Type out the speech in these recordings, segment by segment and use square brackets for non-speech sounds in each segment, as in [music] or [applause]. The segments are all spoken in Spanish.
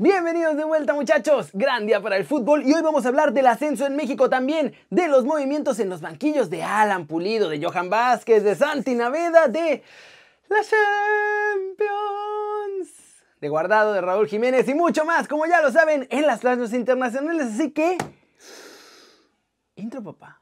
Bienvenidos de vuelta muchachos, gran día para el fútbol. Y hoy vamos a hablar del ascenso en México también, de los movimientos en los banquillos de Alan Pulido, de Johan Vázquez, de Santi Naveda, de la Champions, de Guardado, de Raúl Jiménez y mucho más, como ya lo saben, en las plazas internacionales, así que... Intro papá.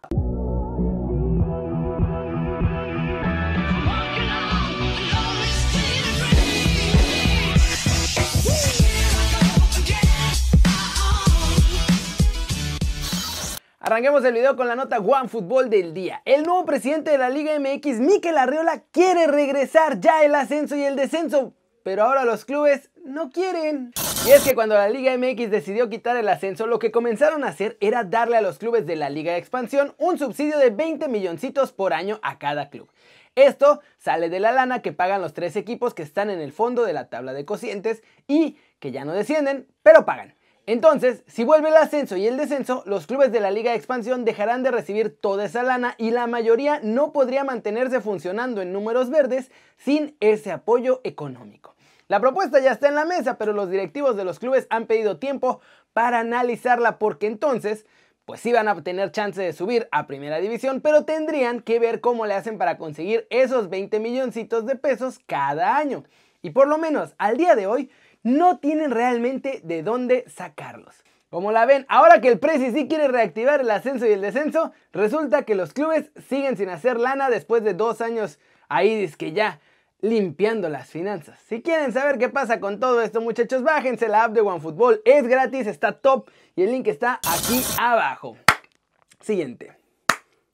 Arranquemos el video con la nota One Fútbol del día. El nuevo presidente de la Liga MX, Mikel Arriola, quiere regresar ya el ascenso y el descenso, pero ahora los clubes no quieren. Y es que cuando la Liga MX decidió quitar el ascenso, lo que comenzaron a hacer era darle a los clubes de la Liga de Expansión un subsidio de 20 milloncitos por año a cada club. Esto sale de la lana que pagan los tres equipos que están en el fondo de la tabla de cocientes y que ya no descienden, pero pagan. Entonces, si vuelve el ascenso y el descenso, los clubes de la Liga de Expansión dejarán de recibir toda esa lana y la mayoría no podría mantenerse funcionando en números verdes sin ese apoyo económico. La propuesta ya está en la mesa, pero los directivos de los clubes han pedido tiempo para analizarla porque entonces, pues sí van a tener chance de subir a primera división, pero tendrían que ver cómo le hacen para conseguir esos 20 milloncitos de pesos cada año. Y por lo menos al día de hoy, no tienen realmente de dónde sacarlos. Como la ven, ahora que el Prezi sí quiere reactivar el ascenso y el descenso, resulta que los clubes siguen sin hacer lana después de dos años ahí que ya limpiando las finanzas. Si quieren saber qué pasa con todo esto, muchachos, bájense la app de OneFootball. Es gratis, está top y el link está aquí abajo. Siguiente.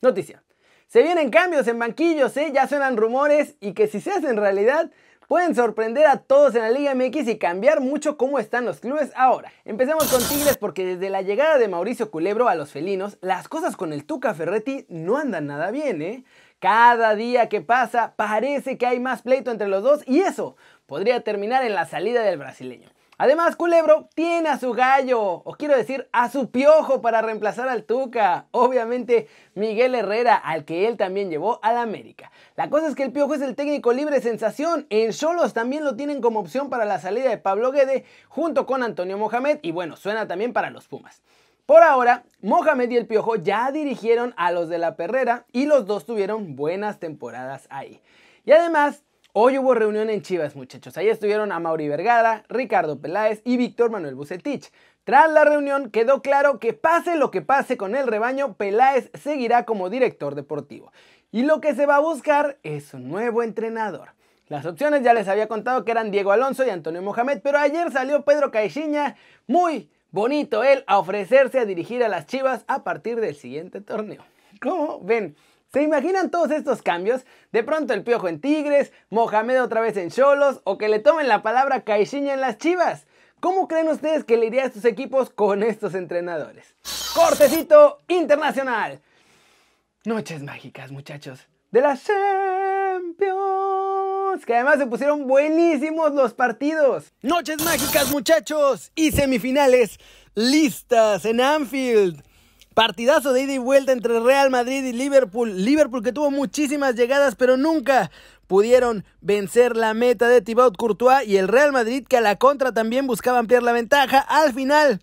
Noticia. Se vienen cambios en banquillos, ¿eh? ya suenan rumores y que si se hacen realidad, pueden sorprender a todos en la Liga MX y cambiar mucho cómo están los clubes ahora. Empecemos con Tigres porque desde la llegada de Mauricio Culebro a los felinos, las cosas con el Tuca Ferretti no andan nada bien, ¿eh? Cada día que pasa parece que hay más pleito entre los dos y eso podría terminar en la salida del brasileño. Además, Culebro tiene a su gallo, o quiero decir, a su piojo para reemplazar al Tuca. Obviamente, Miguel Herrera, al que él también llevó al América. La cosa es que el piojo es el técnico libre sensación. En Cholos también lo tienen como opción para la salida de Pablo Guede, junto con Antonio Mohamed, y bueno, suena también para los Pumas. Por ahora, Mohamed y el Piojo ya dirigieron a los de la Perrera y los dos tuvieron buenas temporadas ahí. Y además, Hoy hubo reunión en Chivas, muchachos. Ahí estuvieron a Mauri Vergara, Ricardo Peláez y Víctor Manuel Bucetich. Tras la reunión quedó claro que pase lo que pase con el rebaño, Peláez seguirá como director deportivo. Y lo que se va a buscar es un nuevo entrenador. Las opciones ya les había contado que eran Diego Alonso y Antonio Mohamed, pero ayer salió Pedro Caixinha, muy bonito él, a ofrecerse a dirigir a las Chivas a partir del siguiente torneo. ¿Cómo ven? ¿Se imaginan todos estos cambios? De pronto el piojo en Tigres, Mohamed otra vez en Cholos o que le tomen la palabra Caixinha en las Chivas. ¿Cómo creen ustedes que le iría a estos equipos con estos entrenadores? Cortecito internacional. Noches mágicas, muchachos. De la Champions. Que además se pusieron buenísimos los partidos. Noches mágicas, muchachos. Y semifinales listas en Anfield. Partidazo de ida y vuelta entre Real Madrid y Liverpool. Liverpool que tuvo muchísimas llegadas, pero nunca pudieron vencer la meta de Thibaut Courtois y el Real Madrid que a la contra también buscaba ampliar la ventaja. Al final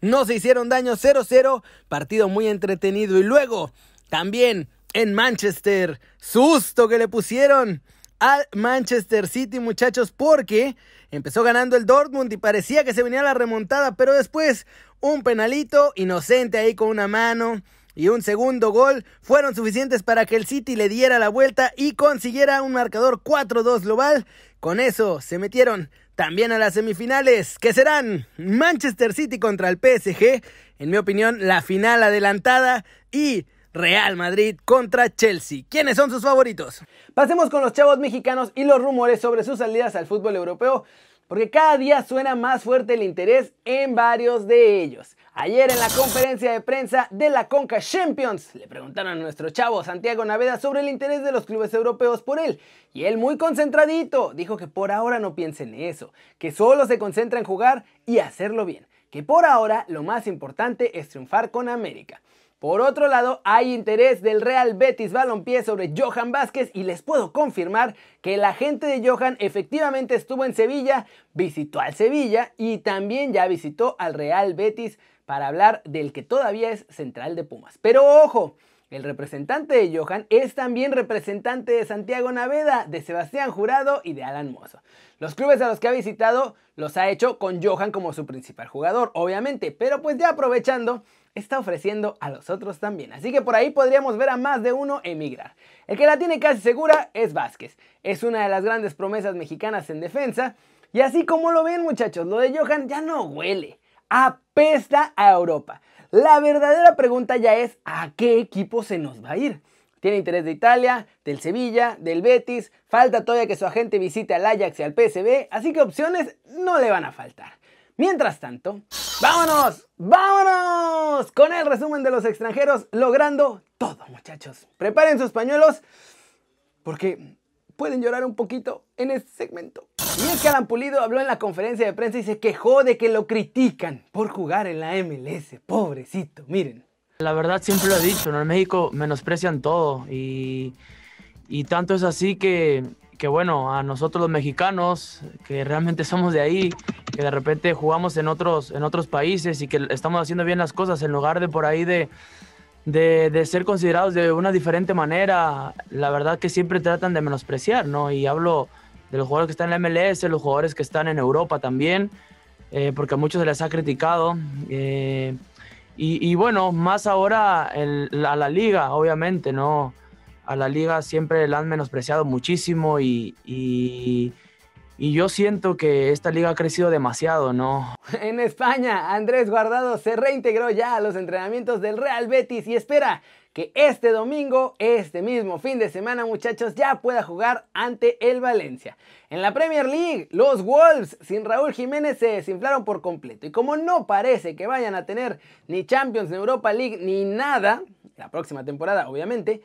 no se hicieron daño 0-0, partido muy entretenido y luego también en Manchester, susto que le pusieron al Manchester City, muchachos, porque empezó ganando el Dortmund y parecía que se venía la remontada, pero después un penalito inocente ahí con una mano y un segundo gol fueron suficientes para que el City le diera la vuelta y consiguiera un marcador 4-2 global. Con eso se metieron también a las semifinales, que serán Manchester City contra el PSG, en mi opinión la final adelantada y Real Madrid contra Chelsea. ¿Quiénes son sus favoritos? Pasemos con los chavos mexicanos y los rumores sobre sus salidas al fútbol europeo porque cada día suena más fuerte el interés en varios de ellos. Ayer en la conferencia de prensa de la Conca Champions le preguntaron a nuestro chavo Santiago Naveda sobre el interés de los clubes europeos por él. Y él muy concentradito dijo que por ahora no piense en eso, que solo se concentra en jugar y hacerlo bien, que por ahora lo más importante es triunfar con América. Por otro lado, hay interés del Real Betis Balompié sobre Johan Vázquez y les puedo confirmar que el agente de Johan efectivamente estuvo en Sevilla, visitó al Sevilla y también ya visitó al Real Betis para hablar del que todavía es central de Pumas. Pero ojo, el representante de Johan es también representante de Santiago Naveda, de Sebastián Jurado y de Alan Mozo. Los clubes a los que ha visitado los ha hecho con Johan como su principal jugador, obviamente, pero pues ya aprovechando, está ofreciendo a los otros también. Así que por ahí podríamos ver a más de uno emigrar. El que la tiene casi segura es Vázquez. Es una de las grandes promesas mexicanas en defensa. Y así como lo ven muchachos, lo de Johan ya no huele. Apesta a Europa. La verdadera pregunta ya es ¿a qué equipo se nos va a ir? Tiene interés de Italia, del Sevilla, del Betis, falta todavía que su agente visite al Ajax y al PSV, así que opciones no le van a faltar. Mientras tanto, vámonos, vámonos con el resumen de los extranjeros logrando todo, muchachos. Preparen sus pañuelos porque pueden llorar un poquito en este segmento. Y es que Alan Pulido habló en la conferencia de prensa y se quejó de que lo critican por jugar en la MLS. Pobrecito, miren. La verdad siempre lo he dicho, en México menosprecian todo y, y tanto es así que que bueno, a nosotros los mexicanos, que realmente somos de ahí, que de repente jugamos en otros, en otros países y que estamos haciendo bien las cosas en lugar de por ahí de, de, ser considerados de una diferente manera, la verdad que siempre tratan de menospreciar, ¿no? Y hablo de los jugadores que están en la MLS, los jugadores que están en Europa también, eh, porque a muchos se les ha criticado. Eh, y, bueno, más ahora a la liga, obviamente, ¿no? a la liga siempre la han menospreciado muchísimo y, y, yo siento que esta liga ha crecido demasiado, ¿no? [laughs] En España, Andrés Guardado se reintegró ya a los entrenamientos del Real Betis y espera que este domingo, este mismo fin de semana, muchachos, ya pueda jugar ante el Valencia. En la Premier League, los Wolves sin Raúl Jiménez se desinflaron por completo. Y como no parece que vayan a tener ni Champions, ni Europa League, ni nada, la próxima temporada, obviamente,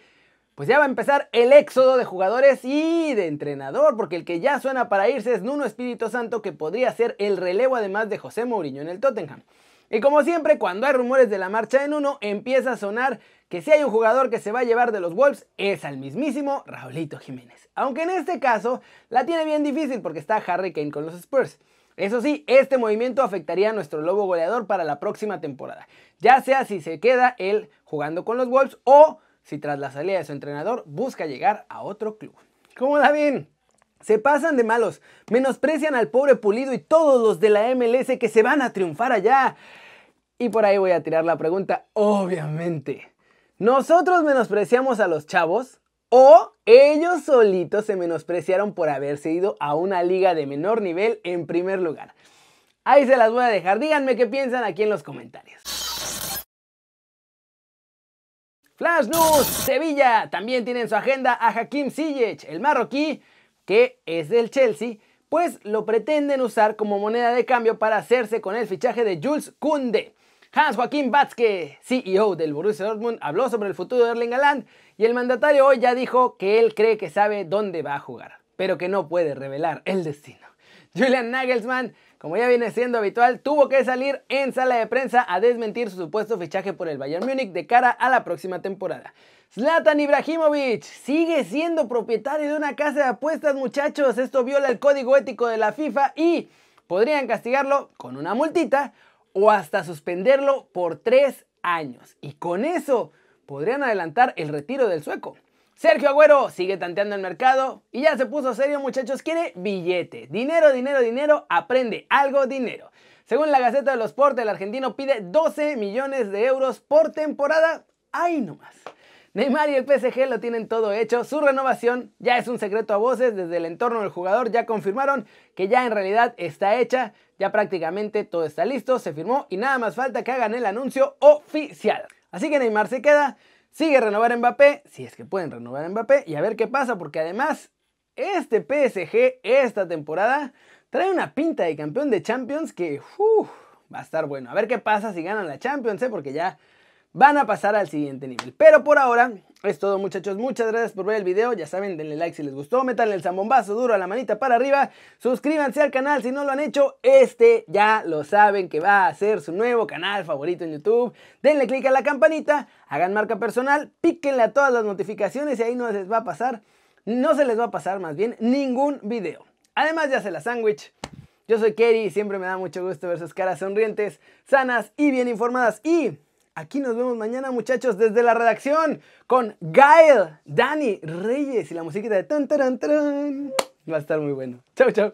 pues ya va a empezar el éxodo de jugadores y de entrenador, porque el que ya suena para irse es Nuno Espíritu Santo, que podría ser el relevo además de José Mourinho en el Tottenham. Y como siempre, cuando hay rumores de la marcha de Nuno, empieza a sonar que si hay un jugador que se va a llevar de los Wolves, es al mismísimo Raulito Jiménez. Aunque en este caso la tiene bien difícil porque está Harry Kane con los Spurs. Eso sí, este movimiento afectaría a nuestro lobo goleador para la próxima temporada, ya sea si se queda él jugando con los Wolves o si tras la salida de su entrenador busca llegar a otro club. ¿Cómo la ven? Se pasan de malos, menosprecian al pobre Pulido y todos los de la MLS que se van a triunfar allá. Y por ahí voy a tirar la pregunta, obviamente. ¿Nosotros menospreciamos a los chavos? ¿O ellos solitos se menospreciaron por haberse ido a una liga de menor nivel en primer lugar? Ahí se las voy a dejar, díganme qué piensan aquí en los comentarios. Flash News, Sevilla también tiene en su agenda a Hakim Ziyech, el marroquí, que es del Chelsea, pues lo pretenden usar como moneda de cambio para hacerse con el fichaje de Jules Kunde. Hans Joachim Batzke, CEO del Borussia Dortmund, habló sobre el futuro de Erling Haaland y el mandatario hoy ya dijo que él cree que sabe dónde va a jugar, pero que no puede revelar el destino. Julian Nagelsmann como ya viene siendo habitual, tuvo que salir en sala de prensa a desmentir su supuesto fichaje por el Bayern Múnich de cara a la próxima temporada. Zlatan Ibrahimovic sigue siendo propietario de una casa de apuestas, muchachos. Esto viola el código ético de la FIFA y podrían castigarlo con una multita o hasta suspenderlo por tres años. Y con eso podrían adelantar el retiro del sueco. Sergio Agüero sigue tanteando el mercado y ya se puso serio muchachos, quiere billete. Dinero, dinero, dinero, aprende algo, dinero. Según la Gaceta de los Sport, el argentino pide 12 millones de euros por temporada. ¡Ay nomás! Neymar y el PSG lo tienen todo hecho, su renovación ya es un secreto a voces, desde el entorno del jugador ya confirmaron que ya en realidad está hecha, ya prácticamente todo está listo, se firmó y nada más falta que hagan el anuncio oficial. Así que Neymar se queda, Sigue renovar Mbappé, si es que pueden renovar Mbappé, y a ver qué pasa, porque además este PSG esta temporada trae una pinta de campeón de Champions que va a estar bueno. A ver qué pasa si ganan la Champions, ¿eh? porque ya van a pasar al siguiente nivel. Pero por ahora es todo muchachos, muchas gracias por ver el video, ya saben, denle like si les gustó, métanle el zambombazo duro a la manita para arriba, suscríbanse al canal si no lo han hecho, este ya lo saben que va a ser su nuevo canal favorito en YouTube, denle click a la campanita, hagan marca personal, píquenle a todas las notificaciones y ahí no les va a pasar, no se les va a pasar más bien ningún video. Además ya se la sándwich. Yo soy Kerry y siempre me da mucho gusto ver sus caras sonrientes, sanas y bien informadas y Aquí nos vemos mañana, muchachos, desde la redacción con Gael, Dani, Reyes y la musiquita de tan, tan, tan. Va a estar muy bueno. Chau, chau.